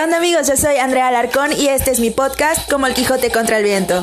¿Qué onda amigos? Yo soy Andrea Alarcón y este es mi podcast Como el Quijote contra el Viento.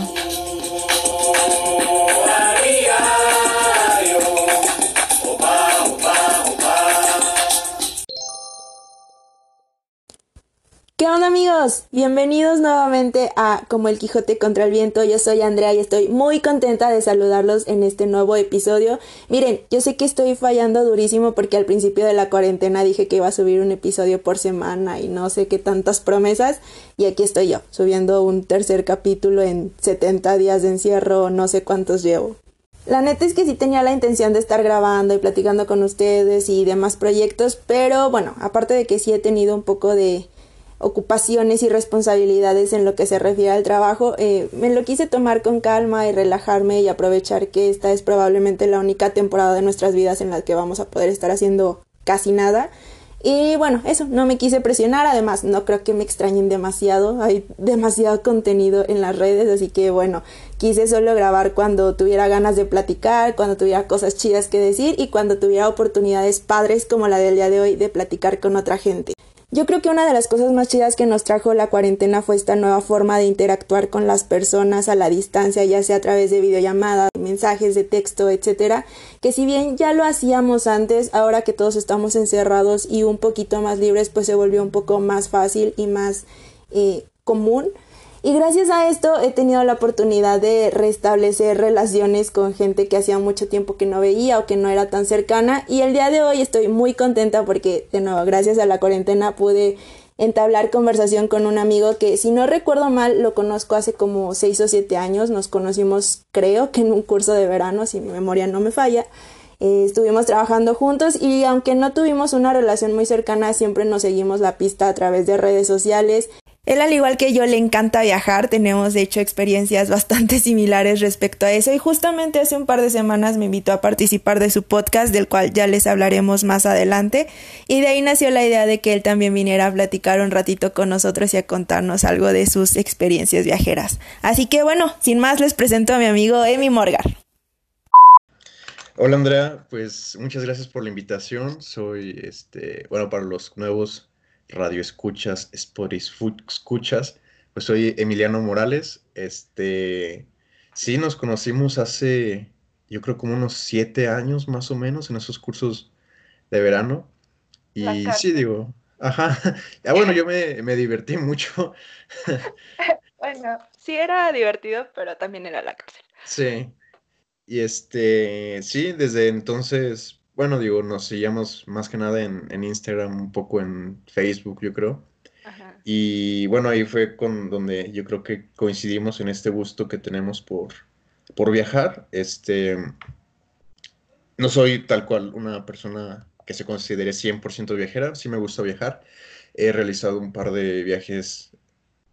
¿Qué onda amigos? Bienvenidos nuevamente a Como el Quijote contra el Viento. Yo soy Andrea y estoy muy contenta de saludarlos en este nuevo episodio. Miren, yo sé que estoy fallando durísimo porque al principio de la cuarentena dije que iba a subir un episodio por semana y no sé qué tantas promesas. Y aquí estoy yo, subiendo un tercer capítulo en 70 días de encierro, no sé cuántos llevo. La neta es que sí tenía la intención de estar grabando y platicando con ustedes y demás proyectos, pero bueno, aparte de que sí he tenido un poco de ocupaciones y responsabilidades en lo que se refiere al trabajo, eh, me lo quise tomar con calma y relajarme y aprovechar que esta es probablemente la única temporada de nuestras vidas en la que vamos a poder estar haciendo casi nada. Y bueno, eso, no me quise presionar, además no creo que me extrañen demasiado, hay demasiado contenido en las redes, así que bueno, quise solo grabar cuando tuviera ganas de platicar, cuando tuviera cosas chidas que decir y cuando tuviera oportunidades padres como la del día de hoy de platicar con otra gente. Yo creo que una de las cosas más chidas que nos trajo la cuarentena fue esta nueva forma de interactuar con las personas a la distancia, ya sea a través de videollamadas, mensajes de texto, etcétera, que si bien ya lo hacíamos antes, ahora que todos estamos encerrados y un poquito más libres, pues se volvió un poco más fácil y más eh, común. Y gracias a esto he tenido la oportunidad de restablecer relaciones con gente que hacía mucho tiempo que no veía o que no era tan cercana. Y el día de hoy estoy muy contenta porque, de nuevo, gracias a la cuarentena pude entablar conversación con un amigo que, si no recuerdo mal, lo conozco hace como seis o siete años. Nos conocimos, creo que en un curso de verano, si mi memoria no me falla. Eh, estuvimos trabajando juntos y aunque no tuvimos una relación muy cercana, siempre nos seguimos la pista a través de redes sociales él, al igual que yo, le encanta viajar. Tenemos, de hecho, experiencias bastante similares respecto a eso. Y justamente hace un par de semanas me invitó a participar de su podcast, del cual ya les hablaremos más adelante. Y de ahí nació la idea de que él también viniera a platicar un ratito con nosotros y a contarnos algo de sus experiencias viajeras. Así que bueno, sin más, les presento a mi amigo Emi Morgar. Hola Andrea, pues muchas gracias por la invitación. Soy, este, bueno, para los nuevos radio escuchas, Spotify escuchas. Pues soy Emiliano Morales. Este, sí, nos conocimos hace, yo creo como unos siete años más o menos en esos cursos de verano. Y sí, digo, ajá. Ya bueno, yo me, me divertí mucho. bueno, sí era divertido, pero también era la cárcel. Sí. Y este, sí, desde entonces bueno, digo, nos seguíamos más que nada en, Instagram, un poco en Facebook, yo creo. Y bueno, ahí fue con donde yo creo que coincidimos en este gusto que tenemos por, por viajar. Este, no soy tal cual una persona que se considere 100% viajera, sí me gusta viajar. He realizado un par de viajes,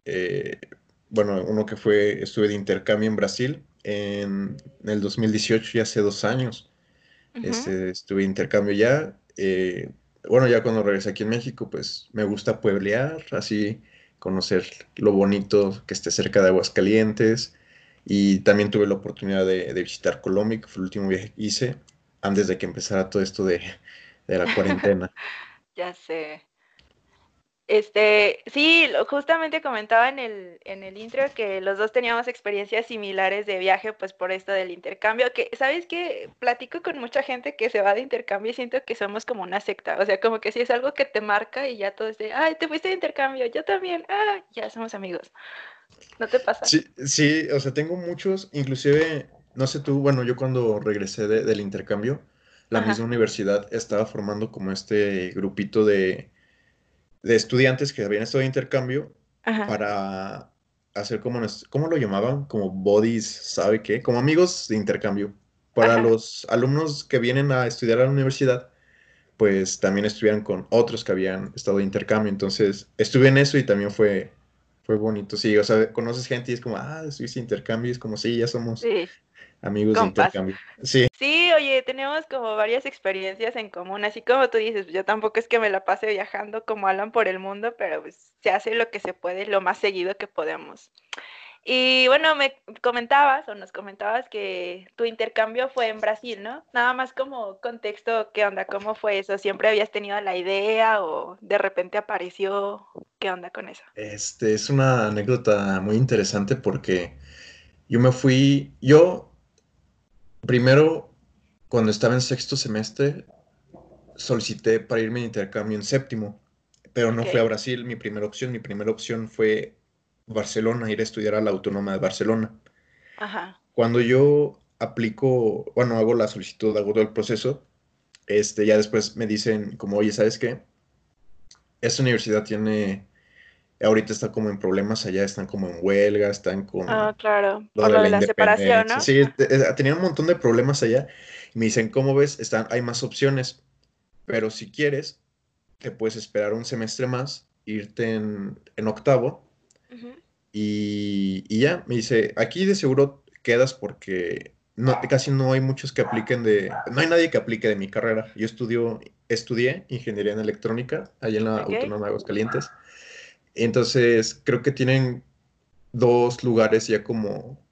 eh, bueno, uno que fue, estuve de intercambio en Brasil en, en el 2018, ya hace dos años. Este, estuve intercambio ya. Eh, bueno, ya cuando regresé aquí en México, pues me gusta pueblear, así conocer lo bonito que esté cerca de Aguascalientes. Y también tuve la oportunidad de, visitar Colombia, que fue el último viaje que hice antes de que empezara todo esto de, de la cuarentena. ya sé. Este, sí, justamente comentaba en el, en el intro que los dos teníamos experiencias similares de viaje, pues por esto del intercambio, que, ¿sabes qué? Platico con mucha gente que se va de intercambio y siento que somos como una secta, o sea, como que si es algo que te marca y ya todo es de, ay, te fuiste de intercambio, yo también, ah, ya somos amigos. ¿No te pasa? Sí, sí, o sea, tengo muchos, inclusive, no sé tú, bueno, yo cuando regresé del intercambio, la misma universidad estaba formando como este grupito de de estudiantes que habían estado de intercambio para hacer como, ¿cómo lo llamaban? Como bodies, ¿sabe qué? Como amigos de intercambio. Para los alumnos que vienen a estudiar a la universidad, pues también estuvieran con otros que habían estado de intercambio. Entonces, estuve en eso y también fue, fue bonito. Sí, o sea, conoces gente y es como, ah, estuviste intercambio, y es como, sí, ya somos amigos de intercambio. Sí. Sí, oye, tenemos como varias experiencias en común, así como tú dices, yo tampoco es que me la pase viajando como Alan por el mundo, pero pues se hace lo que se puede, lo más seguido que podemos. Y bueno, me comentabas o nos comentabas que tu intercambio fue en Brasil, ¿no? Nada más como contexto, ¿qué onda? ¿Cómo fue eso? ¿Siempre habías tenido la idea o de repente apareció? ¿Qué onda con eso? Este es una anécdota muy interesante porque yo me fui, yo primero cuando estaba en sexto semestre solicité para irme de intercambio en séptimo, pero no fue a Brasil mi primera opción, mi primera opción fue Barcelona, ir a estudiar a la Autónoma de Barcelona. Ajá. Cuando yo aplico, bueno, hago la solicitud, hago todo el proceso, este, ya después me dicen como, oye, ¿sabes qué? Esta universidad tiene, ahorita está como en problemas allá, están como en huelga, están con... Ah, claro, por lo de la, separación, ¿no? Sí, tenían un montón de problemas allá. me dicen, ¿cómo ves? Están, hay más opciones, pero si quieres, te puedes esperar un semestre más, irte en, en octavo y, ya, me dice, aquí de seguro quedas porque no, casi no hay muchos que apliquen de, no hay nadie que aplique de mi carrera. Yo estudio, estudié ingeniería en electrónica allá en la Autónoma de Aguascalientes. Entonces, creo que tienen dos lugares ya como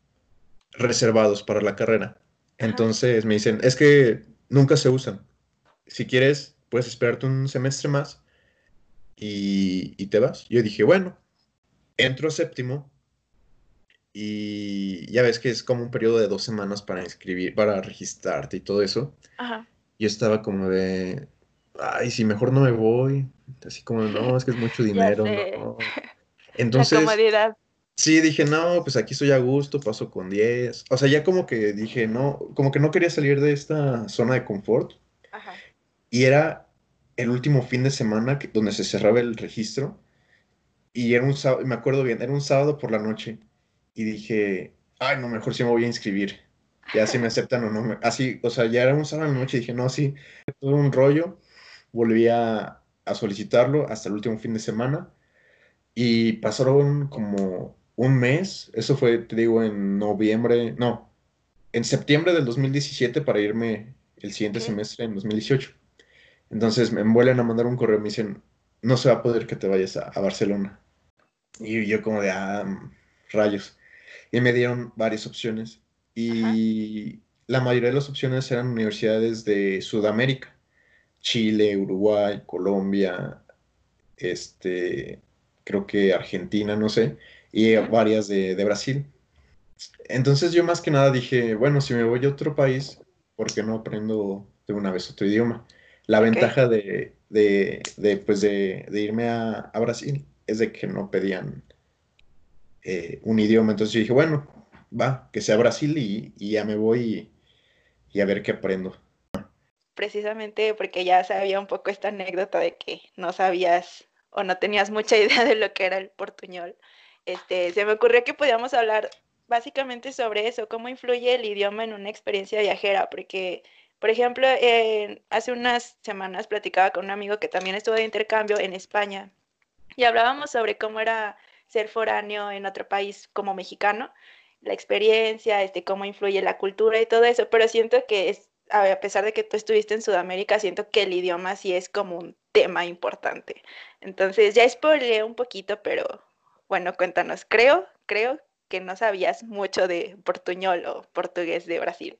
reservados para la carrera. Entonces me dicen, es que nunca se usan. Si quieres, puedes esperarte un semestre más y, y te vas. Yo dije, bueno, entro séptimo y ya ves que es como un periodo de dos semanas para inscribir, para registrarte y todo eso. Ajá. Yo estaba como de, ay, si mejor no me voy. Así como, no, es que es mucho dinero. No. Entonces, La comodidad. Sí, dije, no, pues aquí estoy a gusto, paso con 10. O sea, ya como que dije, no, como que no quería salir de esta zona de confort. Ajá. Y era el último fin de semana que, donde se cerraba el registro. Y era un sábado, me acuerdo bien, era un sábado por la noche. Y dije, ay, no, mejor sí me voy a inscribir. Ya si me aceptan o no. Así, o sea, ya era un sábado de la noche. Y dije, no, sí, todo un rollo. Volví a, solicitarlo hasta el último fin de semana. Y pasaron como un mes. Eso fue, te digo, en noviembre, no, en septiembre del 2017 para irme el siguiente semestre en 2018. Entonces me vuelven a mandar un correo, me dicen, no se va a poder que te vayas a Barcelona. Y yo como de, ah, rayos. Y me dieron varias opciones. Y la mayoría de las opciones eran universidades de Sudamérica. Chile, Uruguay, Colombia, este, creo que Argentina, no sé, y varias de, Brasil. Entonces yo más que nada dije, bueno, si me voy a otro país, ¿por qué no aprendo de una vez otro idioma? La ventaja de, pues de, irme a, Brasil es de que no pedían eh, un idioma. Entonces yo dije, bueno, va, que sea Brasil y, ya me voy y, a ver qué aprendo. Precisamente porque ya sabía un poco esta anécdota de que no sabías o no tenías mucha idea de lo que era el portuñol. Este, se me ocurrió que podíamos hablar básicamente sobre eso, cómo influye el idioma en una experiencia viajera, porque, por ejemplo, hace unas semanas platicaba con un amigo que también estuvo de intercambio en España y hablábamos sobre cómo era ser foráneo en otro país como mexicano, la experiencia, este, cómo influye la cultura y todo eso, pero siento que es, a pesar de que tú estuviste en Sudamérica, siento que el idioma sí es como un tema importante. Entonces, ya spoileé un poquito, pero bueno, cuéntanos, creo, creo que no sabías mucho de portuñol o portugués de Brasil.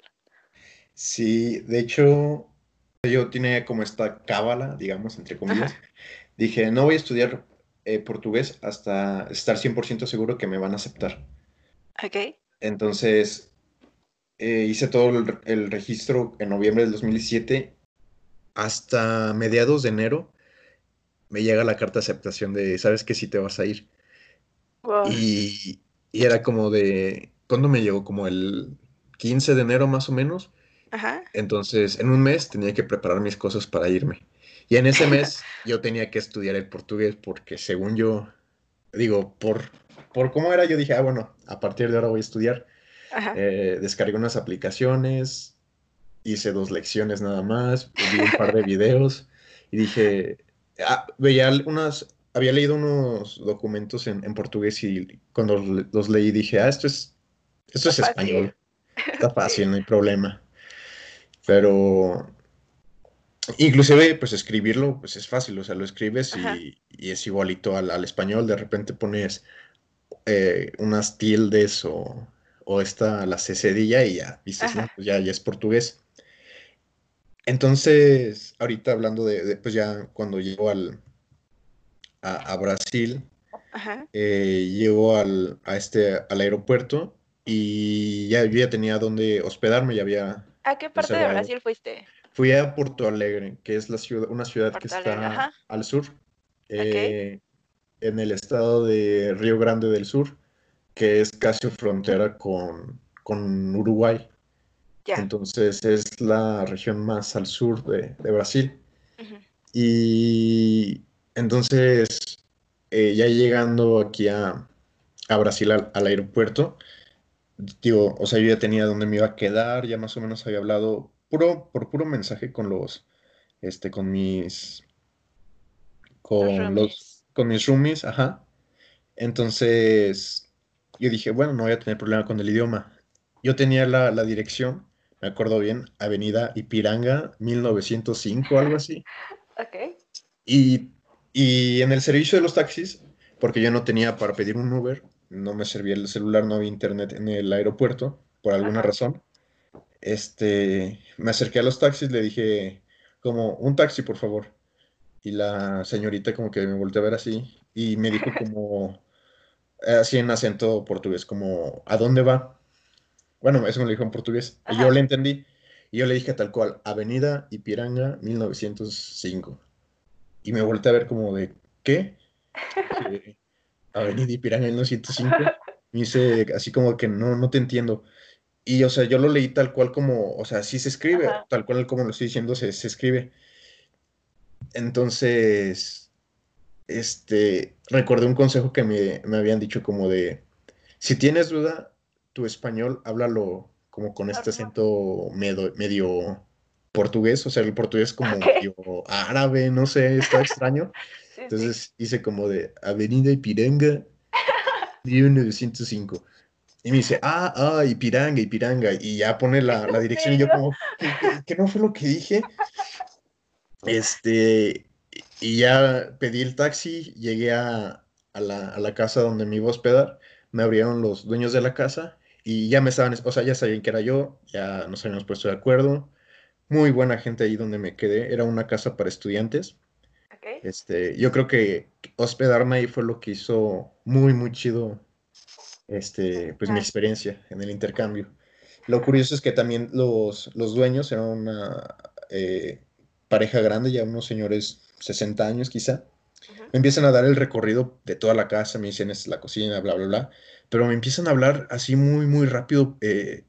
Sí, de hecho, yo tenía como esta cábala, digamos, entre comillas. Dije, no voy a estudiar eh, portugués hasta estar 100% seguro que me van a aceptar. Ok. Entonces, eh, hice todo el, registro en noviembre del 2017. Hasta mediados de enero me llega la carta de aceptación de, ¿sabes que si te vas a ir? Y, y, era como de, ¿cuándo me llegó? Como el 15 de enero más o menos. Ajá. Entonces, en un mes tenía que preparar mis cosas para irme. Y en ese mes yo tenía que estudiar el portugués porque según yo, digo, por, por cómo era, yo dije, ah, bueno, a partir de ahora voy a estudiar. Eh, descargué unas aplicaciones, hice dos lecciones nada más, vi un par de videos y dije, ah, veía unas, había leído unos documentos en, portugués y cuando los leí dije, ah, esto es, esto es español. Está fácil, no hay problema. Pero Inclusive, pues escribirlo, pues es fácil, o sea, lo escribes y, es igualito al, español, de repente pones eh, unas tildes o, o esta, la cecedilla y ya, dices, no, pues ya, ya es portugués. Entonces, ahorita hablando de, pues ya cuando llego al, a, Brasil, eh, llego al, a este, al aeropuerto y ya, yo ya tenía donde hospedarme, ya había... ¿A qué parte de Brasil fuiste? Fui a Porto Alegre, que es la ciudad, una ciudad que está al sur, eh, en el estado de Río Grande del Sur, que es casi frontera con, con Uruguay. Entonces es la región más al sur de, Brasil. Y entonces, eh, ya llegando aquí a, Brasil al, aeropuerto, digo, o sea, yo ya tenía dónde me iba a quedar, ya más o menos había hablado puro, por puro mensaje con los, este, con mis, con los, con mis roomies, ajá. Entonces, yo dije, bueno, no voy a tener problema con el idioma. Yo tenía la, la dirección me acuerdo bien, Avenida Ipiranga, 1905, algo así. Ok. Y, en el servicio de los taxis, porque yo no tenía para pedir un Uber, no me servía el celular, no había internet en el aeropuerto, por alguna razón. Este, me acerqué a los taxis, le dije, como, un taxi, por favor. Y la señorita como que me volteó a ver así y me dijo como, así en acento portugués, como, ¿a dónde va? Bueno, eso me lo dijo en portugués. Y yo le entendí. Y yo le dije tal cual, Avenida Ipiranga 1905. Y me volteé a ver como de, ¿qué? Avenida Ipiranga 1905. Me dice así como que no, no te entiendo. Y, o sea, yo lo leí tal cual como, o sea, sí se escribe, tal cual como lo estoy diciendo, se, se escribe. Entonces, este, recordé un consejo que me, me habían dicho como de, si tienes duda, tu español, háblalo como con este acento medio, portugués, o sea, el portugués como medio árabe, no sé, está extraño. Entonces hice como de Avenida Ipiranga, 1905. Y me dice, ah, ah, Ipiranga, Ipiranga. Y ya pone la, dirección y yo como, ¿qué, no fue lo que dije? Este, y ya pedí el taxi, llegué a, la, a la casa donde me iba a hospedar, me abrieron los dueños de la casa y ya me estaban, o sea, ya sabían que era yo, ya nos habíamos puesto de acuerdo. Muy buena gente ahí donde me quedé. Era una casa para estudiantes. Este, yo creo que hospedarme ahí fue lo que hizo muy, muy chido este, pues mi experiencia en el intercambio. Lo curioso es que también los, los dueños eran una eh, pareja grande, ya unos señores 60 años quizá. Me empiezan a dar el recorrido de toda la casa, me dicen, es la cocina, bla, bla, bla pero me empiezan a hablar así muy, muy rápido, eh,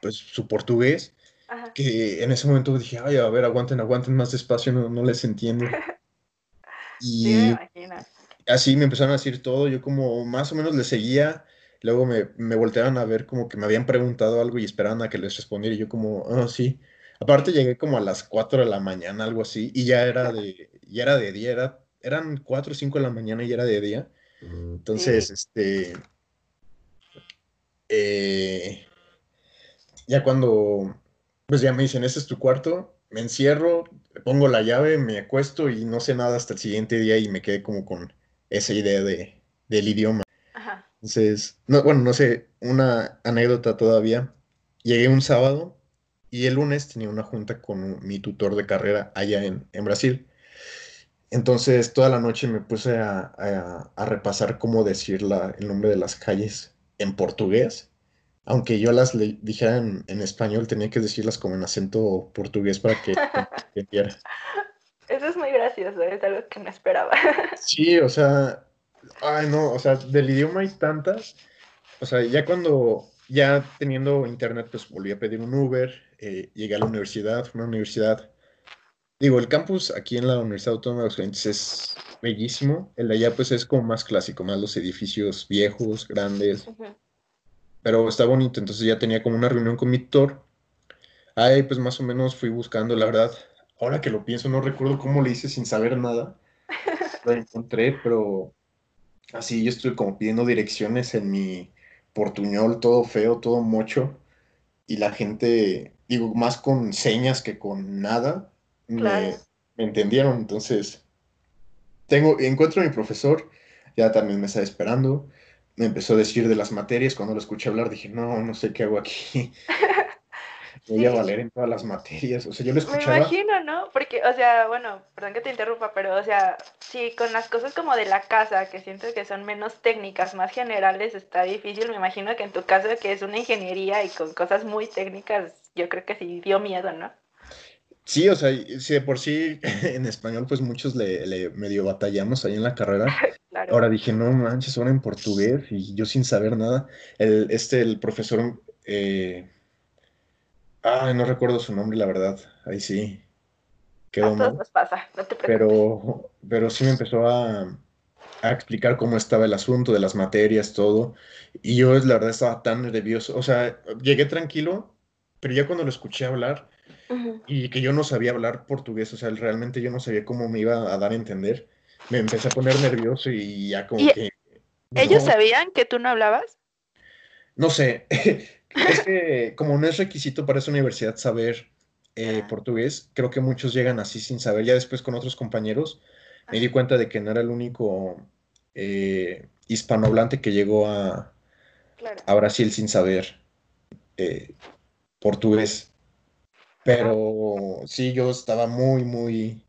pues su portugués, que en ese momento dije, ay, a ver, aguanten, aguanten más despacio, no, no les entiendo. Y así me empezaron a decir todo, yo como más o menos les seguía, luego me, me volteaban a ver como que me habían preguntado algo y esperaban a que les respondiera, y yo como, oh, sí. Aparte llegué como a las 4 de la mañana, algo así, y ya era de, ya era de día, eran 4 o 5 de la mañana y ya era de día. Entonces, este, eh, ya cuando, pues ya me dicen, ese es tu cuarto, me encierro, pongo la llave, me acuesto y no sé nada hasta el siguiente día y me quedé como con esa idea de, del idioma. Entonces, no, bueno, no sé, una anécdota todavía. Llegué un sábado y el lunes tenía una junta con mi tutor de carrera allá en, Brasil. Entonces, toda la noche me puse a, a repasar cómo decir la, el nombre de las calles en portugués, aunque yo las le dijera en, español, tenía que decirlas como en acento portugués para que entendiera. Eso es muy gracioso, es algo que no esperaba. Sí, o sea, ay no, o sea, del idioma hay tantas, o sea, ya cuando, ya teniendo internet, pues volví a pedir un Uber, eh, llegué a la universidad, una universidad, digo, el campus aquí en la Universidad Autónoma de Aguascalientes es bellísimo. El de allá pues es como más clásico, más los edificios viejos, grandes. Pero está bonito, entonces ya tenía como una reunión con mi tutor. Ahí pues más o menos fui buscando, la verdad. Ahora que lo pienso, no recuerdo cómo le hice sin saber nada. Lo encontré, pero así yo estoy como pidiendo direcciones en mi portuñol, todo feo, todo mocho. Y la gente, digo, más con señas que con nada, me, me entendieron. Entonces, tengo, encuentro a mi profesor, ya también me está esperando, me empezó a decir de las materias. Cuando lo escuché hablar dije, no, no sé qué hago aquí. Voy a valer en todas las materias. O sea, yo lo escuchaba. Me imagino, ¿no? Porque, o sea, bueno, perdón que te interrumpa, pero, o sea, sí, con las cosas como de la casa, que siento que son menos técnicas, más generales, está difícil. Me imagino que en tu caso, que es una ingeniería y con cosas muy técnicas, yo creo que sí dio miedo, ¿no? Sí, o sea, si de por sí en español, pues muchos le, medio batallamos ahí en la carrera. Ahora dije, no manches, ahora en portugués y yo sin saber nada. El, este, el profesor. Eh, Ay, no recuerdo su nombre, la verdad. Ahí sí. Quedó a todos nos pasa, no te Pero, pero sí me empezó a, explicar cómo estaba el asunto de las materias, todo. Y yo, la verdad, estaba tan nervioso. O sea, llegué tranquilo, pero ya cuando lo escuché hablar y que yo no sabía hablar portugués, o sea, realmente yo no sabía cómo me iba a dar a entender, me empecé a poner nervioso y ya como que... ¿Ellos sabían que tú no hablabas? No sé. Es que como no es requisito para esa universidad saber eh, portugués, creo que muchos llegan así sin saber. Ya después con otros compañeros me di cuenta de que no era el único eh, hispanohablante que llegó a, a Brasil sin saber eh, portugués. Pero sí, yo estaba muy, muy,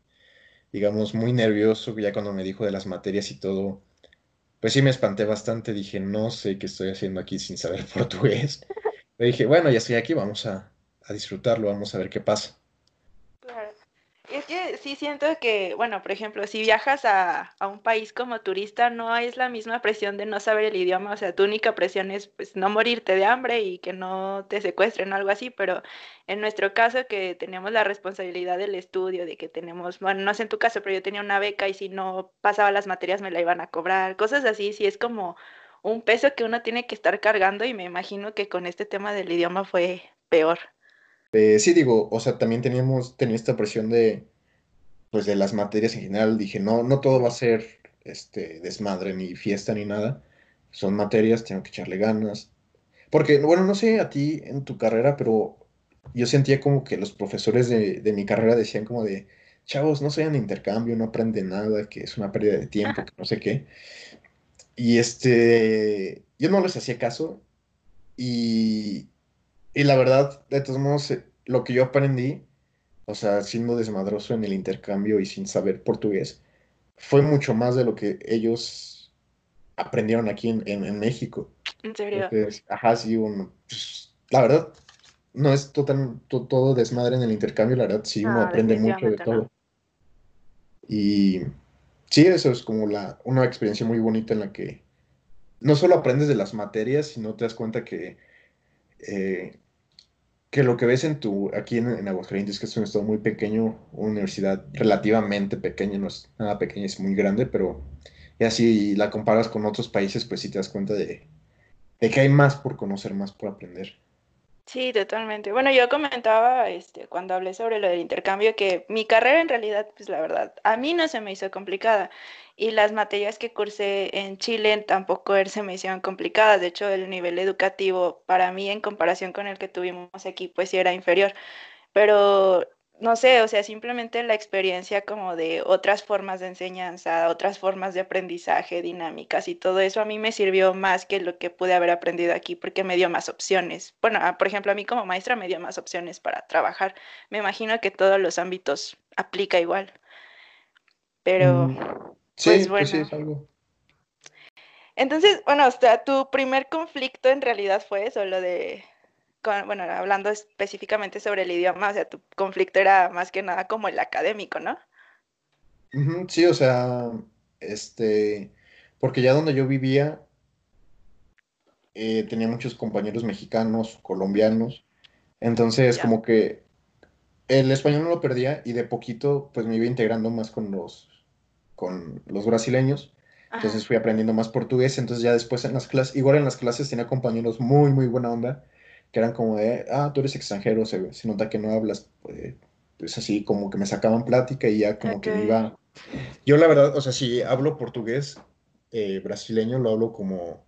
digamos, muy nervioso ya cuando me dijo de las materias y todo. Pues sí me espanté bastante, dije, no sé qué estoy haciendo aquí sin saber portugués dije, bueno, ya estoy aquí, vamos a, disfrutarlo, vamos a ver qué pasa. Claro. Es que sí siento que, bueno, por ejemplo, si viajas a, un país como turista, no es la misma presión de no saber el idioma, o sea, tu única presión es pues, no morirte de hambre y que no te secuestren o algo así, pero en nuestro caso que tenemos la responsabilidad del estudio, de que tenemos, bueno, no sé en tu caso, pero yo tenía una beca y si no pasaba las materias me la iban a cobrar, cosas así, sí es como un peso que uno tiene que estar cargando y me imagino que con este tema del idioma fue peor. Eh, sí, digo, o sea, también teníamos, tenía esta presión de, pues de las materias en general, dije, no, no todo va a ser este, desmadre, ni fiesta, ni nada, son materias, tengo que echarle ganas, porque, bueno, no sé a ti en tu carrera, pero yo sentía como que los profesores de, de mi carrera decían como de, chavos, no sean intercambio, no aprenden nada, que es una pérdida de tiempo, que no sé qué. Y este, yo no les hacía caso y, y la verdad, de todos modos, eh, lo que yo aprendí, o sea, siendo desmadroso en el intercambio y sin saber portugués, fue mucho más de lo que ellos aprendieron aquí en, en, México. ¿En serio? ajá, sí, uno, pues, la verdad, no es total, todo desmadre en el intercambio, la verdad, sí, uno ah, aprende mucho de todo. Y sí, eso es como la, una experiencia muy bonita en la que no solo aprendes de las materias, sino te das cuenta que, eh, que lo que ves en tu, aquí en, en, Aguascalientes, que es un estado muy pequeño, una universidad relativamente pequeña, no es nada pequeña, es muy grande, pero y así la comparas con otros países, pues sí te das cuenta de, de que hay más por conocer, más por aprender. Sí, totalmente. Bueno, yo comentaba este, cuando hablé sobre lo del intercambio que mi carrera en realidad, pues la verdad, a mí no se me hizo complicada y las materias que cursé en Chile tampoco er, se me hicieron complicadas. De hecho, el nivel educativo para mí en comparación con el que tuvimos aquí, pues sí era inferior. Pero no sé, o sea, simplemente la experiencia como de otras formas de enseñanza, otras formas de aprendizaje, dinámicas y todo eso a mí me sirvió más que lo que pude haber aprendido aquí porque me dio más opciones. Bueno, ah, por ejemplo, a mí como maestra me dio más opciones para trabajar. Me imagino que todos los ámbitos aplica igual. Pero, mm, pues, pues sí, es algo. Entonces, bueno, o sea, tu primer conflicto en realidad fue eso, lo de bueno, hablando específicamente sobre el idioma, o sea, tu conflicto era más que nada como el académico, ¿no? sí, o sea, este, porque ya donde yo vivía, eh, tenía muchos compañeros mexicanos, colombianos, entonces como que el español no lo perdía y de poquito pues me iba integrando más con los, con los brasileños. Entonces fui aprendiendo más portugués, entonces ya después en las clases, igual en las clases tenía compañeros muy, muy buena onda, que eran como de, ah, tú eres extranjero, se, nota que no hablas, pues, pues, así como que me sacaban plática y ya como que iba... Yo la verdad, o sea, si hablo portugués eh, brasileño, lo hablo como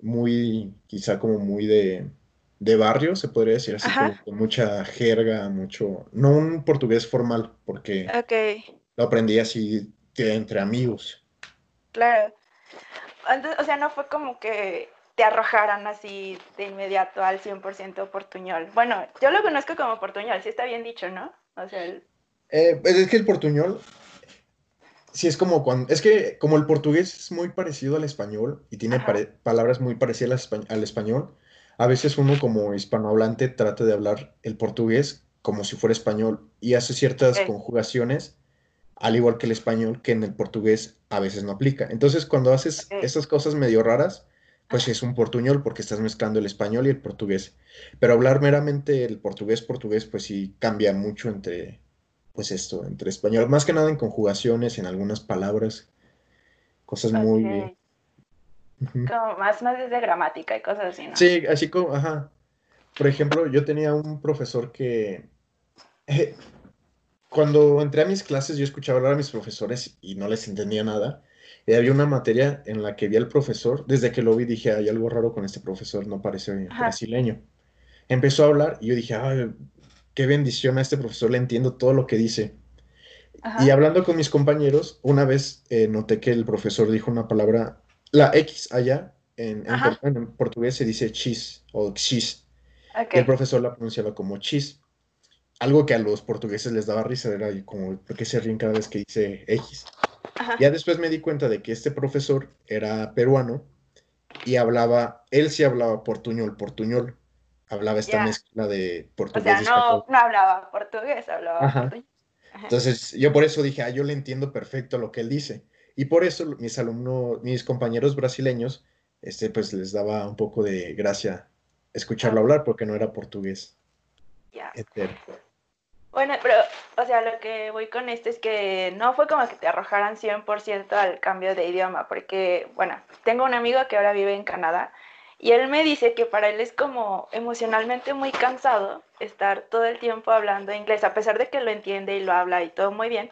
muy, quizá como muy de, de barrio, se podría decir, así como con mucha jerga, mucho, no un portugués formal, porque lo aprendí así entre amigos. Claro. o sea, no fue como que te arrojaran así de inmediato al 100% portuñol. Bueno, yo lo conozco como portuñol, sí está bien dicho, ¿no? O sea, eh, pues es que el portuñol, sí es como cuando, es que como el portugués es muy parecido al español y tiene palabras muy parecidas al español, a veces uno como hispanohablante trata de hablar el portugués como si fuera español y hace ciertas conjugaciones, al igual que el español, que en el portugués a veces no aplica. Entonces, cuando haces esas cosas medio raras, pues es un portuñol porque estás mezclando el español y el portugués. Pero hablar meramente el portugués, portugués, pues sí cambia mucho entre, pues esto, entre español, más que nada en conjugaciones, en algunas palabras, cosas muy... Como más, más desde gramática y cosas así, ¿no? Sí, así como, ajá. Por ejemplo, yo tenía un profesor que... Eh, cuando entré a mis clases, yo escuchaba hablar a mis profesores y no les entendía nada. Y había una materia en la que vi al profesor, desde que lo vi dije, hay algo raro con este profesor, no parece brasileño. Empezó a hablar y yo dije, ay, qué bendición a este profesor, le entiendo todo lo que dice. Y hablando con mis compañeros, una vez eh, noté que el profesor dijo una palabra, la X allá, en, portugués se dice chis o xis. Y el profesor la pronunciaba como chis. Algo que a los portugueses les daba risa, era como, ¿por qué se ríen cada vez que dice X? Ya después me di cuenta de que este profesor era peruano y hablaba, él sí hablaba portuñol, portuñol. Hablaba esta mezcla de portugués. O sea, no, no hablaba portugués, hablaba portuñol. Entonces, yo por eso dije, ah, yo le entiendo perfecto lo que él dice. Y por eso mis alumnos, mis compañeros brasileños, este, pues les daba un poco de gracia escucharlo hablar porque no era portugués. Ya. Bueno, pero, o sea, lo que voy con esto es que no fue como que te arrojaran 100% al cambio de idioma, porque, bueno, tengo un amigo que ahora vive en Canadá y él me dice que para él es como emocionalmente muy cansado estar todo el tiempo hablando inglés, a pesar de que lo entiende y lo habla y todo muy bien.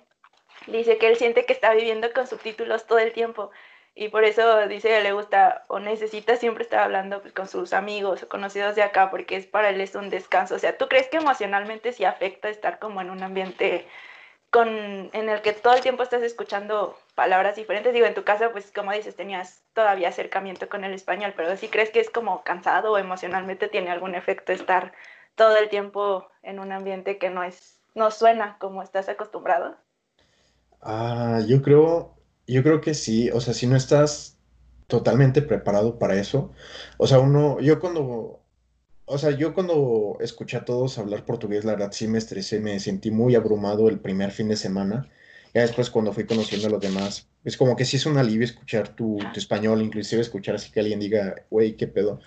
Dice que él siente que está viviendo con subtítulos todo el tiempo y por eso dice le gusta o necesita siempre estar hablando pues, con sus amigos o conocidos de acá porque es para él es un descanso. O sea, ¿tú crees que emocionalmente sí afecta estar como en un ambiente con, en el que todo el tiempo estás escuchando palabras diferentes? Digo, en tu caso, pues como dices, tenías todavía acercamiento con el español, pero ¿sí crees que es como cansado o emocionalmente tiene algún efecto estar todo el tiempo en un ambiente que no es, no suena como estás acostumbrado? Ah, yo creo, yo creo que sí, o sea, si no estás totalmente preparado para eso, o sea, uno, yo cuando, o sea, yo cuando escuché a todos hablar portugués, la verdad sí me estresé, me sentí muy abrumado el primer fin de semana. Ya después cuando fui conociendo a los demás, es como que sí es un alivio escuchar tu, español, inclusive escuchar así que alguien diga, güey, qué pedo.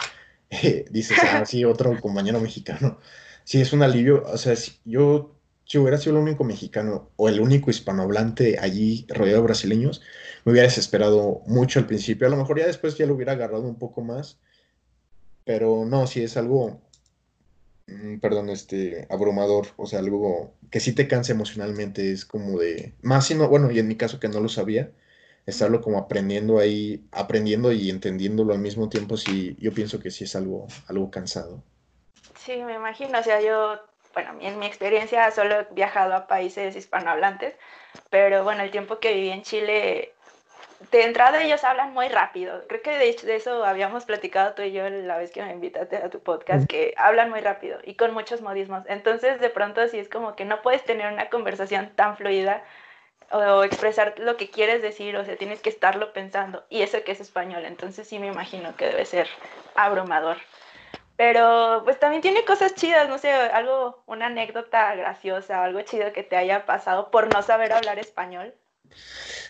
dices, ah, sí, otro compañero mexicano. Sí, es un alivio, o sea, yo si hubiera sido el único mexicano o el único hispanohablante allí rodeado de brasileños, me hubiera desesperado mucho al principio. A lo mejor ya después ya lo hubiera agarrado un poco más. Pero no, si es algo, mm, perdón, este, abrumador. O sea, algo que sí te cansa emocionalmente. Es como de, más si no, bueno, y en mi caso que no lo sabía, estarlo como aprendiendo ahí, aprendiendo y entendiéndolo al mismo tiempo, sí, yo pienso que sí es algo, algo cansado. Sí, me imagino. O sea, yo bueno, en mi experiencia solo he viajado a países hispanohablantes, pero bueno, el tiempo que viví en Chile, de entrada ellos hablan muy rápido. Creo que de de eso habíamos platicado tú y yo la vez que me invitaste a tu podcast, que hablan muy rápido y con muchos modismos. Entonces de pronto así es como que no puedes tener una conversación tan fluida o expresar lo que quieres decir, o sea, tienes que estarlo pensando. Y eso que es español, entonces sí me imagino que debe ser abrumador. Pero pues también tiene cosas chidas, no sé, algo, una anécdota graciosa, algo chido que te haya pasado por no saber hablar español.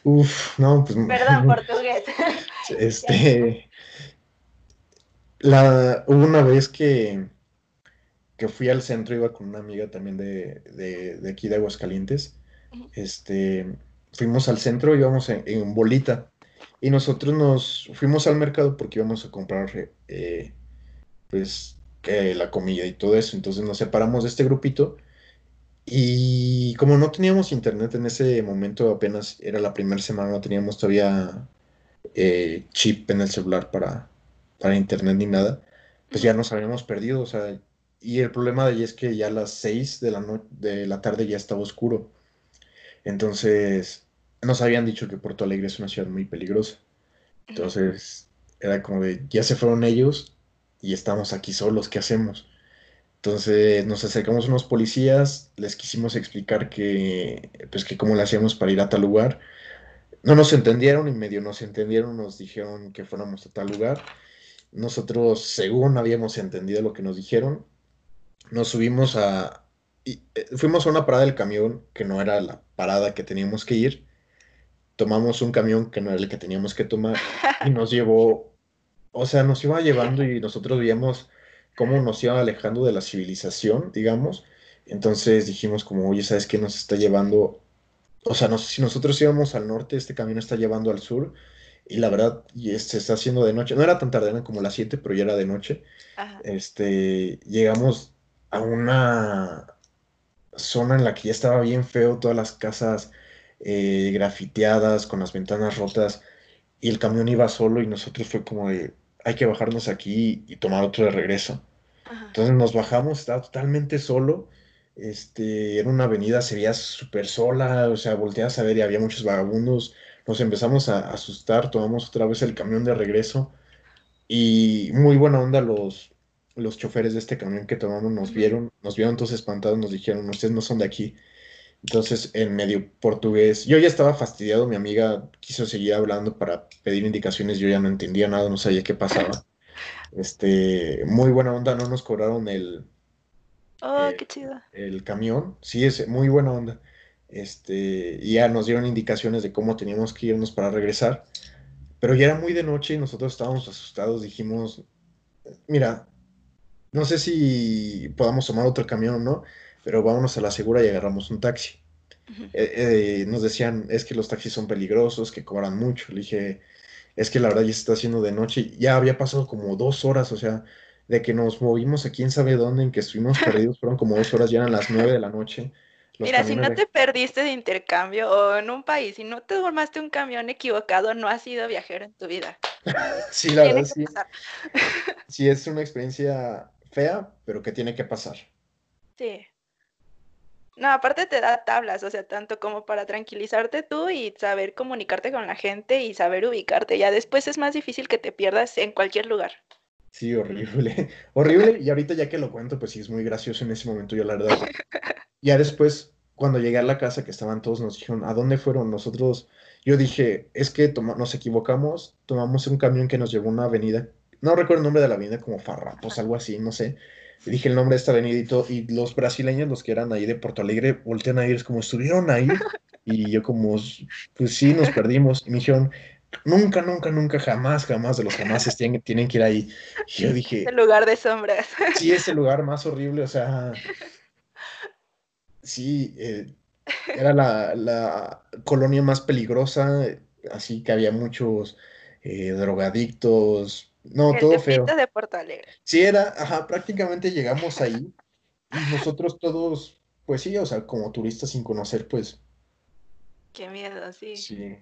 Uf, no, pues. Perdón, portugués. Este. La, hubo una vez que, que fui al centro, iba con una amiga también de, de, aquí de Aguascalientes. Este, fuimos al centro, íbamos en, en, bolita. Y nosotros nos fuimos al mercado porque íbamos a comprar eh, pues, la comida y todo eso. Entonces nos separamos de este grupito y como no teníamos internet en ese momento, apenas era la primera semana, no teníamos todavía eh, chip en el celular para, para internet ni nada, pues ya nos habíamos perdido, o sea, y el problema de allí es que ya a las 6 de la, de la tarde ya estaba oscuro. Entonces, nos habían dicho que Porto Alegre es una ciudad muy peligrosa. Entonces era como de, ya se fueron ellos y estamos aquí solos, ¿qué hacemos? Entonces nos acercamos a unos policías, les quisimos explicar que, pues que cómo le hacíamos para ir a tal lugar. No nos entendieron y medio nos entendieron, nos dijeron que fuéramos a tal lugar. Nosotros, según habíamos entendido lo que nos dijeron, nos subimos a... Y, eh, fuimos a una parada del camión que no era la parada que teníamos que ir. Tomamos un camión que no era el que teníamos que tomar y nos llevó, o sea, nos iba llevando y nosotros veíamos cómo nos iba alejando de la civilización, digamos. Entonces dijimos como, oye, ¿sabes qué nos está llevando? O sea, si nosotros íbamos al norte, este camino está llevando al sur. Y la verdad, y se está haciendo de noche. No era tan tarde, eran como las 7, pero ya era de noche. Este, llegamos a una zona en la que ya estaba bien feo, todas las casas eh, grafiteadas, con las ventanas rotas, y el camión iba solo y nosotros fue como de, hay que bajarnos aquí y tomar otro de regreso. Entonces nos bajamos, estaba totalmente solo, este, en una avenida se veía súper sola, o sea, volteas a ver y había muchos vagabundos, nos empezamos a asustar, tomamos otra vez el camión de regreso y muy buena onda los, los choferes de este camión que tomamos nos vieron, nos vieron todos espantados, nos dijeron, ustedes no son de aquí. Entonces, en medio portugués, yo ya estaba fastidiado, mi amiga quiso seguir hablando para pedir indicaciones, yo ya no entendía nada, no sabía qué pasaba. Este, muy buena onda, no nos cobraron el, oh, qué chido. el camión, sí, es muy buena onda. Este, y ya nos dieron indicaciones de cómo teníamos que irnos para regresar, pero ya era muy de noche y nosotros estábamos asustados, dijimos, mira, no sé si podamos tomar otro camión o no, pero vámonos a la segura y agarramos un taxi. Eh, eh, nos decían, es que los taxis son peligrosos, que cobran mucho. Le dije, es que la verdad ya se está haciendo de noche. Ya había pasado como dos horas, o sea, de que nos movimos a quién sabe dónde, en que estuvimos perdidos, fueron como dos horas, ya eran las nueve de la noche. Mira, si no te perdiste de intercambio o en un país, si no te formaste un camión equivocado, no has sido viajero en tu vida. sí, la verdad sí. sí, es una experiencia fea, pero que tiene que pasar. Sí. No, aparte te da tablas, o sea, tanto como para tranquilizarte tú y saber comunicarte con la gente y saber ubicarte. Ya después es más difícil que te pierdas en cualquier lugar. Sí, horrible. horrible. Y ahorita ya que lo cuento, pues sí, es muy gracioso en ese momento, yo la verdad. ya después, cuando llegué a la casa, que estaban todos, nos dijeron, ¿a dónde fueron? Nosotros, yo dije, es que nos equivocamos, tomamos un camión que nos llevó a una avenida, no recuerdo el nombre de la avenida, como Farrapos, algo así, no sé dije el nombre de esta avenida y, los brasileños, los que eran ahí de Porto Alegre, voltean a ir, como estuvieron ahí. Y yo como, pues sí, nos perdimos. Y me dijeron, nunca, nunca, nunca, jamás, jamás de los jamás tienen, tienen que ir ahí. Y yo dije... El lugar de sombras. Sí, es el lugar más horrible, o sea... Sí, eh, era la, colonia más peligrosa, así que había muchos eh, drogadictos, no, todo feo. de Porto Alegre. Sí, era, ajá, prácticamente llegamos ahí y nosotros todos, pues sí, o sea, como turistas sin conocer, pues. Qué miedo, sí. Sí.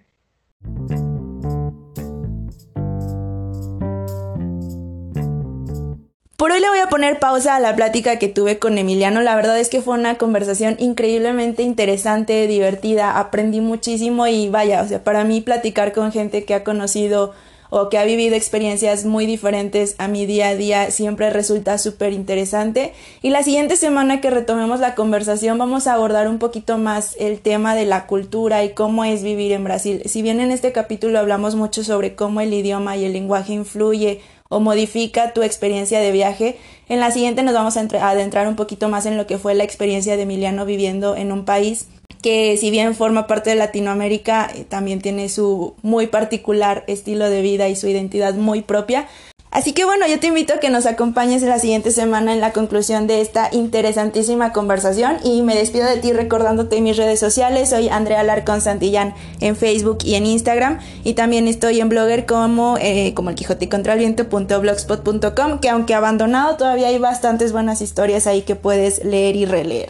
Por hoy le voy a poner pausa a la plática que tuve con Emiliano. La verdad es que fue una conversación increíblemente interesante, divertida, aprendí muchísimo y vaya, o sea, para mí platicar con gente que ha conocido o que ha vivido experiencias muy diferentes a mi día a día siempre resulta súper interesante. Y la siguiente semana que retomemos la conversación vamos a abordar un poquito más el tema de la cultura y cómo es vivir en Brasil. Si bien en este capítulo hablamos mucho sobre cómo el idioma y el lenguaje influye o modifica tu experiencia de viaje. En la siguiente nos vamos a adentrar un poquito más en lo que fue la experiencia de Emiliano viviendo en un país que si bien forma parte de Latinoamérica, eh, también tiene su muy particular estilo de vida y su identidad muy propia. Así que bueno, yo te invito a que nos acompañes la siguiente semana en la conclusión de esta interesantísima conversación y me despido de ti recordándote mis redes sociales. Soy Andrea Larcón Santillán en Facebook y en Instagram y también estoy en blogger como, eh, como el Quijote que aunque abandonado todavía hay bastantes buenas historias ahí que puedes leer y releer.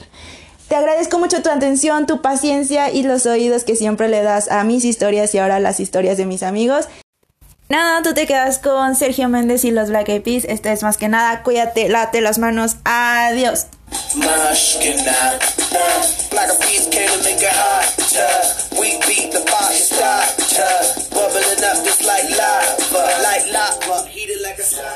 Te agradezco mucho tu atención, tu paciencia y los oídos que siempre le das a mis historias y ahora a las historias de mis amigos. Nada, tú te quedas con Sergio Méndez y los Black Eyed Peas. Esto es más que nada, cuídate, late las manos. Adiós. star.